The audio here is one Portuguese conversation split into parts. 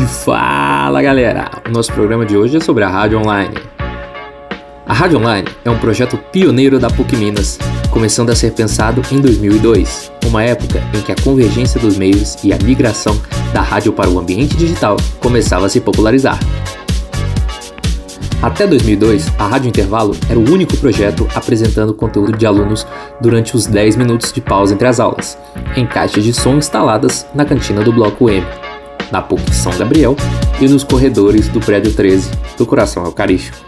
Fala galera! O nosso programa de hoje é sobre a Rádio Online. A Rádio Online é um projeto pioneiro da PUC Minas, começando a ser pensado em 2002, uma época em que a convergência dos meios e a migração da rádio para o ambiente digital começava a se popularizar. Até 2002, a Rádio Intervalo era o único projeto apresentando conteúdo de alunos durante os 10 minutos de pausa entre as aulas, em caixas de som instaladas na cantina do Bloco M, na PUC São Gabriel e nos corredores do prédio 13 do Coração Eucarístico.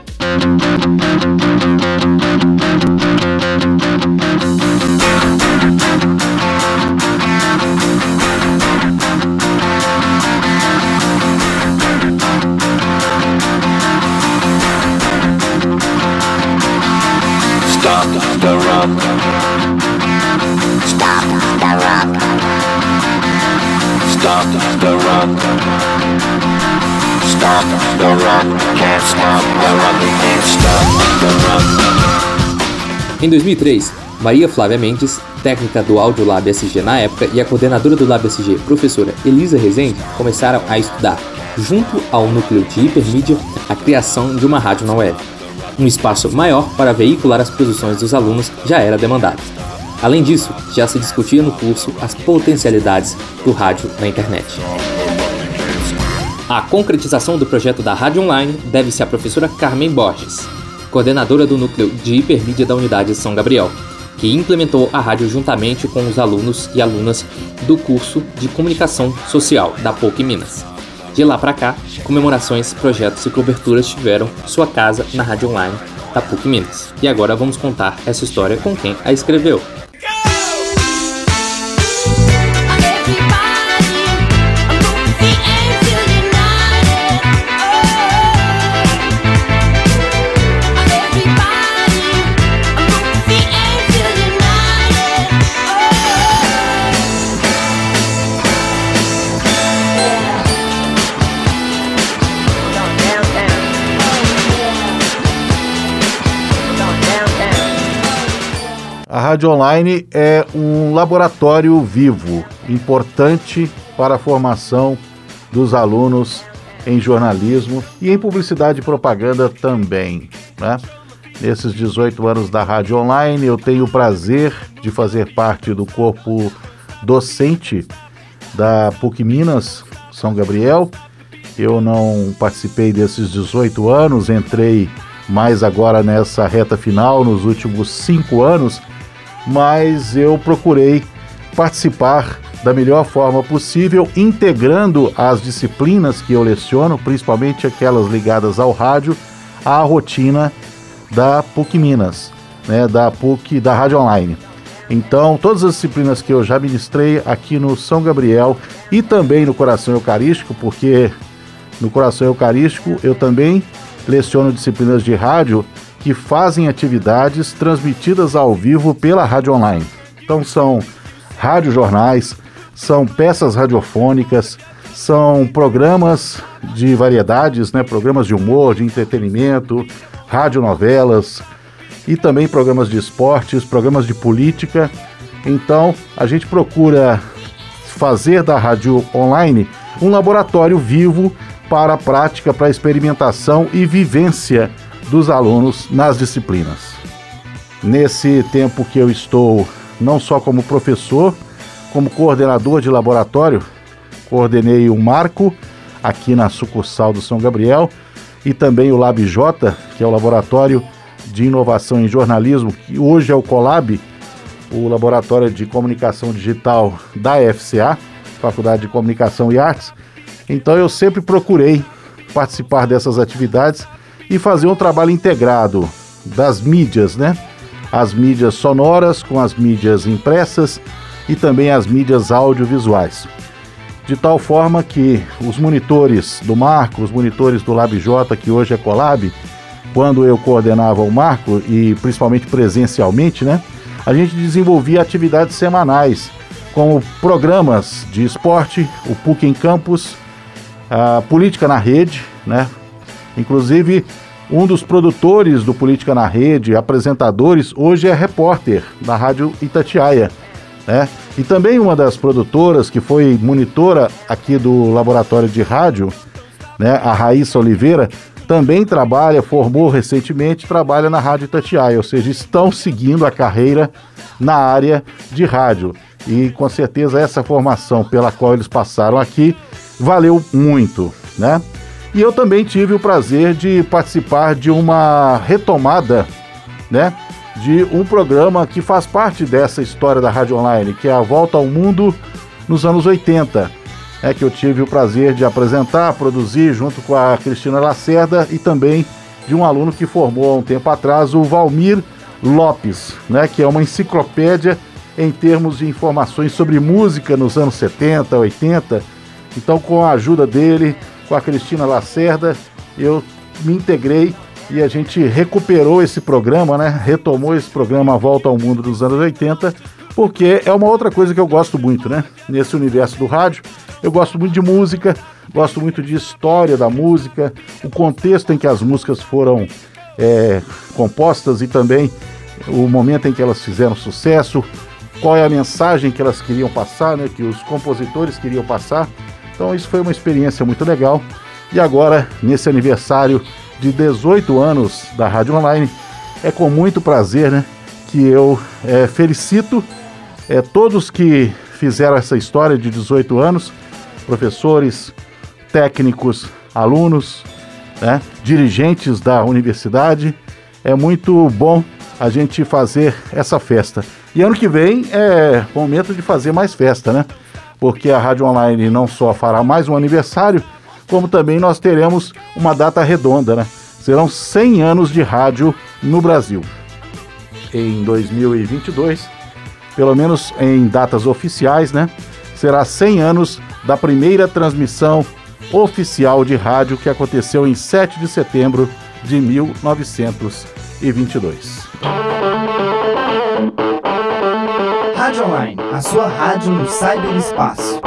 The run. Stop the run. Can't stop the run. Can't stop the run. Em 2003, Maria Flávia Mendes, técnica do Audio Lab SG na época, e a coordenadora do Lab SG, professora Elisa Rezende, começaram a estudar, junto ao núcleo de hipermídia, a criação de uma rádio na web. Um espaço maior para veicular as produções dos alunos já era demandado. Além disso, já se discutia no curso as potencialidades do rádio na internet. A concretização do projeto da Rádio Online deve-se à professora Carmen Borges, coordenadora do núcleo de hipermídia da Unidade São Gabriel, que implementou a rádio juntamente com os alunos e alunas do curso de Comunicação Social da PUC Minas. De lá para cá, comemorações, projetos e coberturas tiveram sua casa na Rádio Online da PUC Minas. E agora vamos contar essa história com quem a escreveu. A Rádio Online é um laboratório vivo, importante para a formação dos alunos em jornalismo e em publicidade e propaganda também. Né? Nesses 18 anos da Rádio Online, eu tenho o prazer de fazer parte do corpo docente da PUC Minas, São Gabriel. Eu não participei desses 18 anos, entrei mais agora nessa reta final, nos últimos cinco anos mas eu procurei participar da melhor forma possível, integrando as disciplinas que eu leciono, principalmente aquelas ligadas ao rádio, à rotina da PUC Minas, né, da PUC da Rádio Online. Então, todas as disciplinas que eu já ministrei aqui no São Gabriel e também no Coração Eucarístico, porque no Coração Eucarístico eu também leciono disciplinas de rádio que fazem atividades transmitidas ao vivo pela rádio online. Então são radiojornais, são peças radiofônicas, são programas de variedades, né, programas de humor, de entretenimento, radionovelas e também programas de esportes, programas de política. Então, a gente procura fazer da rádio online um laboratório vivo para a prática, para a experimentação e vivência dos alunos nas disciplinas. Nesse tempo que eu estou não só como professor, como coordenador de laboratório, coordenei o Marco aqui na sucursal do São Gabriel e também o LabJ, que é o laboratório de inovação em jornalismo, que hoje é o Colab, o laboratório de comunicação digital da FCA, Faculdade de Comunicação e Artes. Então eu sempre procurei participar dessas atividades e fazer um trabalho integrado das mídias, né? As mídias sonoras com as mídias impressas e também as mídias audiovisuais. De tal forma que os monitores do Marco, os monitores do LabJ, que hoje é Colab, quando eu coordenava o Marco e principalmente presencialmente, né? A gente desenvolvia atividades semanais, como programas de esporte, o PUC em Campus, a Política na Rede, né? Inclusive, um dos produtores do Política na Rede, apresentadores, hoje é repórter da Rádio Itatiaia. Né? E também uma das produtoras que foi monitora aqui do laboratório de rádio né? A Raíssa Oliveira também trabalha, formou recentemente, trabalha na Rádio Itatiaia, ou seja, estão seguindo a carreira na área de rádio. E com certeza essa formação pela qual eles passaram aqui valeu muito, né? E eu também tive o prazer de participar de uma retomada, né? De um programa que faz parte dessa história da Rádio Online, que é a Volta ao Mundo nos anos 80 é, que eu tive o prazer de apresentar, produzir junto com a Cristina Lacerda e também de um aluno que formou há um tempo atrás, o Valmir Lopes, né, que é uma enciclopédia em termos de informações sobre música nos anos 70, 80. Então, com a ajuda dele, com a Cristina Lacerda, eu me integrei e a gente recuperou esse programa, né? Retomou esse programa Volta ao Mundo dos anos 80, porque é uma outra coisa que eu gosto muito, né? Nesse universo do rádio, eu gosto muito de música, gosto muito de história da música, o contexto em que as músicas foram é, compostas e também o momento em que elas fizeram sucesso, qual é a mensagem que elas queriam passar, né, que os compositores queriam passar. Então isso foi uma experiência muito legal. E agora, nesse aniversário de 18 anos da Rádio Online, é com muito prazer né, que eu é, felicito é, todos que fizeram essa história de 18 anos professores, técnicos, alunos, né, dirigentes da universidade. É muito bom a gente fazer essa festa. E ano que vem é momento de fazer mais festa, né? Porque a Rádio Online não só fará mais um aniversário, como também nós teremos uma data redonda, né? Serão 100 anos de rádio no Brasil. Em 2022, pelo menos em datas oficiais, né? Será 100 anos da primeira transmissão oficial de rádio que aconteceu em 7 de setembro de 1922. Online, a sua rádio no cyberespaço.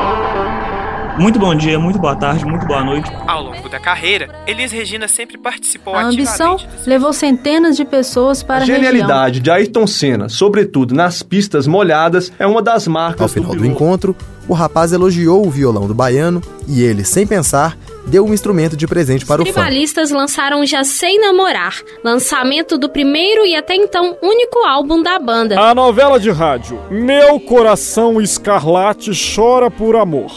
Muito bom dia, muito boa tarde, muito boa noite. Ao longo da carreira, Elis Regina sempre participou A ambição levou centenas de pessoas para a, a genialidade de Ayrton Senna, sobretudo nas pistas molhadas, é uma das marcas Ao final do, do encontro, o rapaz elogiou o violão do baiano e ele, sem pensar, deu um instrumento de presente para Os o fã. tribalistas lançaram Já Sei Namorar, lançamento do primeiro e até então único álbum da banda. A novela de rádio Meu Coração Escarlate Chora por Amor.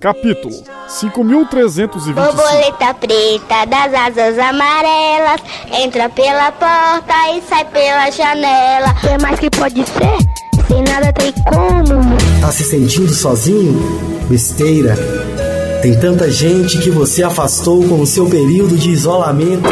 Capítulo 5325. Borboleta preta das asas amarelas entra pela porta e sai pela janela. O que mais que pode ser? Sem nada tem como. Tá se sentindo sozinho? Besteira. Tem tanta gente que você afastou com o seu período de isolamento.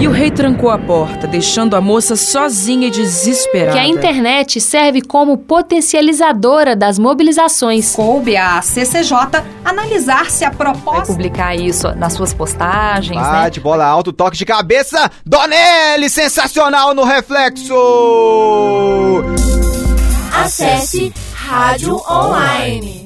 E o rei trancou a porta, deixando a moça sozinha e desesperada. Que a internet serve como potencializadora das mobilizações. Coube à CCJ analisar se a proposta. Vai publicar isso nas suas postagens, Bate, né? bola alto, toque de cabeça. Donelli, sensacional no reflexo! Acesse Rádio Online.